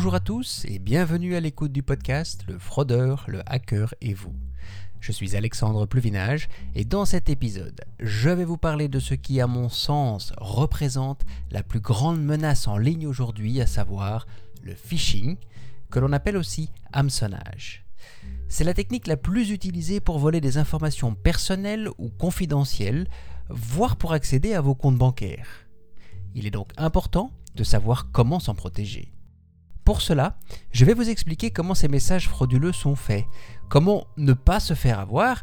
Bonjour à tous et bienvenue à l'écoute du podcast Le fraudeur, le hacker et vous. Je suis Alexandre Pluvinage et dans cet épisode, je vais vous parler de ce qui, à mon sens, représente la plus grande menace en ligne aujourd'hui, à savoir le phishing, que l'on appelle aussi hameçonnage. C'est la technique la plus utilisée pour voler des informations personnelles ou confidentielles, voire pour accéder à vos comptes bancaires. Il est donc important de savoir comment s'en protéger. Pour cela, je vais vous expliquer comment ces messages frauduleux sont faits, comment ne pas se faire avoir,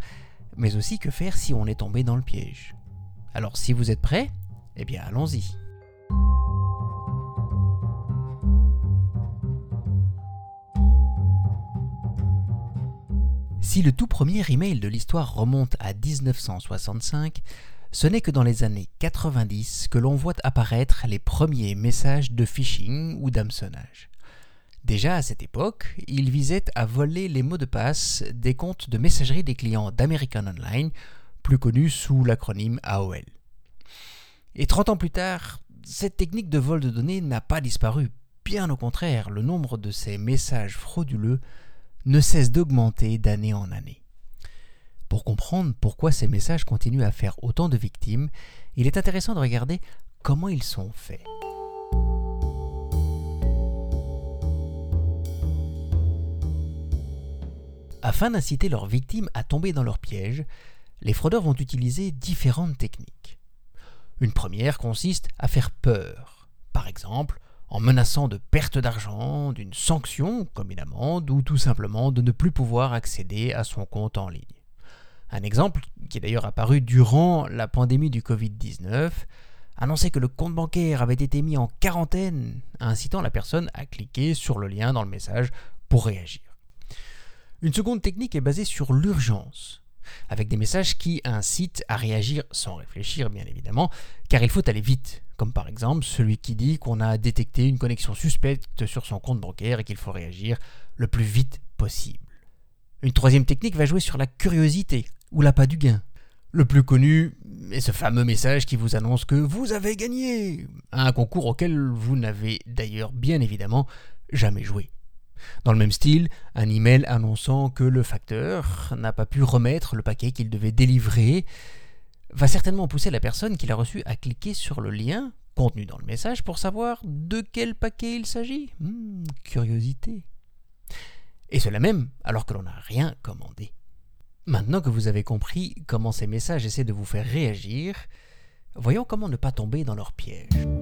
mais aussi que faire si on est tombé dans le piège. Alors si vous êtes prêts, eh bien allons-y. Si le tout premier email de l'histoire remonte à 1965, ce n'est que dans les années 90 que l'on voit apparaître les premiers messages de phishing ou d'hameçonnage. Déjà à cette époque, ils visaient à voler les mots de passe des comptes de messagerie des clients d'American Online, plus connus sous l'acronyme AOL. Et 30 ans plus tard, cette technique de vol de données n'a pas disparu. Bien au contraire, le nombre de ces messages frauduleux ne cesse d'augmenter d'année en année. Pour comprendre pourquoi ces messages continuent à faire autant de victimes, il est intéressant de regarder comment ils sont faits. Afin d'inciter leurs victimes à tomber dans leur piège, les fraudeurs vont utiliser différentes techniques. Une première consiste à faire peur. Par exemple, en menaçant de perte d'argent, d'une sanction, comme une amende, ou tout simplement de ne plus pouvoir accéder à son compte en ligne. Un exemple, qui est d'ailleurs apparu durant la pandémie du Covid-19, annonçait que le compte bancaire avait été mis en quarantaine, incitant la personne à cliquer sur le lien dans le message pour réagir. Une seconde technique est basée sur l'urgence, avec des messages qui incitent à réagir sans réfléchir bien évidemment, car il faut aller vite, comme par exemple celui qui dit qu'on a détecté une connexion suspecte sur son compte bancaire et qu'il faut réagir le plus vite possible. Une troisième technique va jouer sur la curiosité ou l'appât du gain. Le plus connu est ce fameux message qui vous annonce que vous avez gagné un concours auquel vous n'avez d'ailleurs bien évidemment jamais joué. Dans le même style, un email annonçant que le facteur n'a pas pu remettre le paquet qu'il devait délivrer va certainement pousser la personne qui l'a reçu à cliquer sur le lien contenu dans le message pour savoir de quel paquet il s'agit. Hmm, curiosité. Et cela même alors que l'on n'a rien commandé. Maintenant que vous avez compris comment ces messages essaient de vous faire réagir, voyons comment ne pas tomber dans leur piège.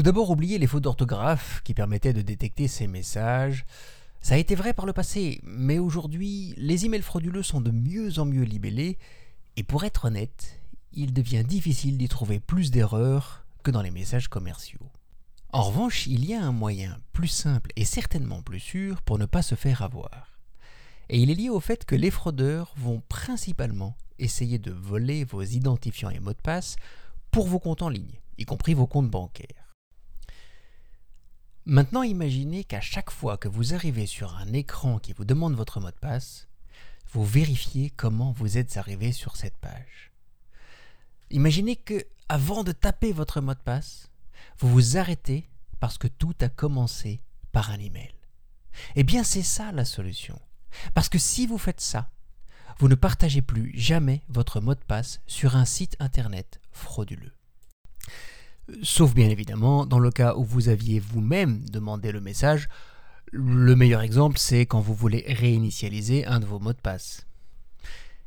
Tout d'abord, oubliez les fautes d'orthographe qui permettaient de détecter ces messages. Ça a été vrai par le passé, mais aujourd'hui, les emails frauduleux sont de mieux en mieux libellés, et pour être honnête, il devient difficile d'y trouver plus d'erreurs que dans les messages commerciaux. En revanche, il y a un moyen plus simple et certainement plus sûr pour ne pas se faire avoir. Et il est lié au fait que les fraudeurs vont principalement essayer de voler vos identifiants et mots de passe pour vos comptes en ligne, y compris vos comptes bancaires. Maintenant, imaginez qu'à chaque fois que vous arrivez sur un écran qui vous demande votre mot de passe, vous vérifiez comment vous êtes arrivé sur cette page. Imaginez que, avant de taper votre mot de passe, vous vous arrêtez parce que tout a commencé par un email. Eh bien, c'est ça la solution. Parce que si vous faites ça, vous ne partagez plus jamais votre mot de passe sur un site internet frauduleux. Sauf bien évidemment dans le cas où vous aviez vous-même demandé le message. Le meilleur exemple, c'est quand vous voulez réinitialiser un de vos mots de passe.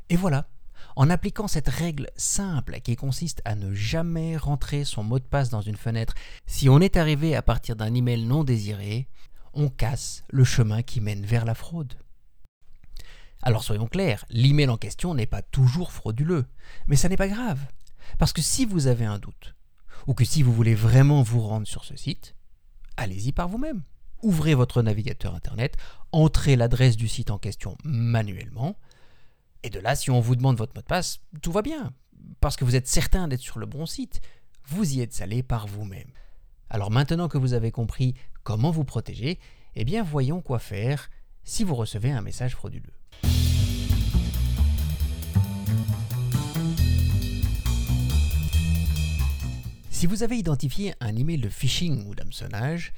Et voilà, en appliquant cette règle simple qui consiste à ne jamais rentrer son mot de passe dans une fenêtre, si on est arrivé à partir d'un email non désiré, on casse le chemin qui mène vers la fraude. Alors soyons clairs, l'email en question n'est pas toujours frauduleux, mais ça n'est pas grave, parce que si vous avez un doute, ou que si vous voulez vraiment vous rendre sur ce site, allez-y par vous-même. Ouvrez votre navigateur Internet, entrez l'adresse du site en question manuellement, et de là, si on vous demande votre mot de passe, tout va bien, parce que vous êtes certain d'être sur le bon site. Vous y êtes allé par vous-même. Alors maintenant que vous avez compris comment vous protéger, eh bien voyons quoi faire si vous recevez un message frauduleux. Si vous avez identifié un email de phishing ou d'hameçonnage,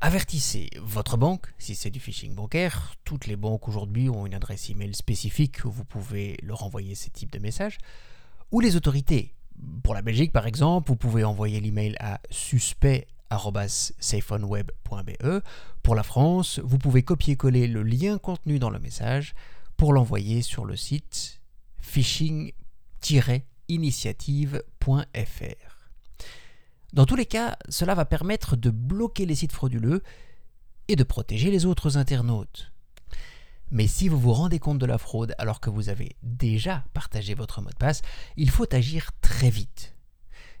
avertissez votre banque si c'est du phishing bancaire. Toutes les banques aujourd'hui ont une adresse email spécifique où vous pouvez leur envoyer ce type de message. Ou les autorités. Pour la Belgique, par exemple, vous pouvez envoyer l'email à suspect.safeonweb.be. Pour la France, vous pouvez copier-coller le lien contenu dans le message pour l'envoyer sur le site phishing-initiative.fr. Dans tous les cas, cela va permettre de bloquer les sites frauduleux et de protéger les autres internautes. Mais si vous vous rendez compte de la fraude alors que vous avez déjà partagé votre mot de passe, il faut agir très vite.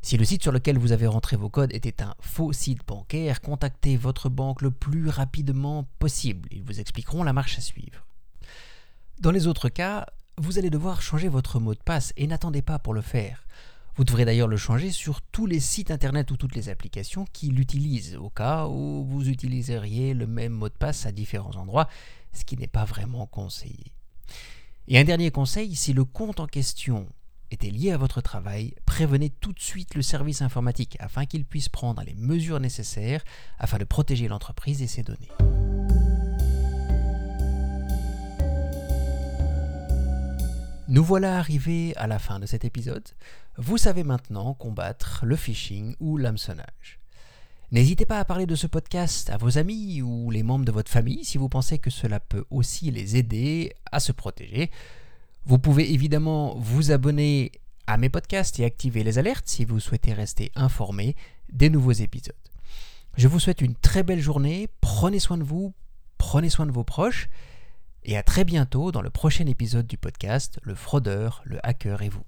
Si le site sur lequel vous avez rentré vos codes était un faux site bancaire, contactez votre banque le plus rapidement possible. Ils vous expliqueront la marche à suivre. Dans les autres cas, vous allez devoir changer votre mot de passe et n'attendez pas pour le faire. Vous devrez d'ailleurs le changer sur tous les sites internet ou toutes les applications qui l'utilisent, au cas où vous utiliseriez le même mot de passe à différents endroits, ce qui n'est pas vraiment conseillé. Et un dernier conseil, si le compte en question était lié à votre travail, prévenez tout de suite le service informatique afin qu'il puisse prendre les mesures nécessaires afin de protéger l'entreprise et ses données. Nous voilà arrivés à la fin de cet épisode. Vous savez maintenant combattre le phishing ou l'hameçonnage. N'hésitez pas à parler de ce podcast à vos amis ou les membres de votre famille si vous pensez que cela peut aussi les aider à se protéger. Vous pouvez évidemment vous abonner à mes podcasts et activer les alertes si vous souhaitez rester informé des nouveaux épisodes. Je vous souhaite une très belle journée, prenez soin de vous, prenez soin de vos proches et à très bientôt dans le prochain épisode du podcast Le fraudeur, le hacker et vous.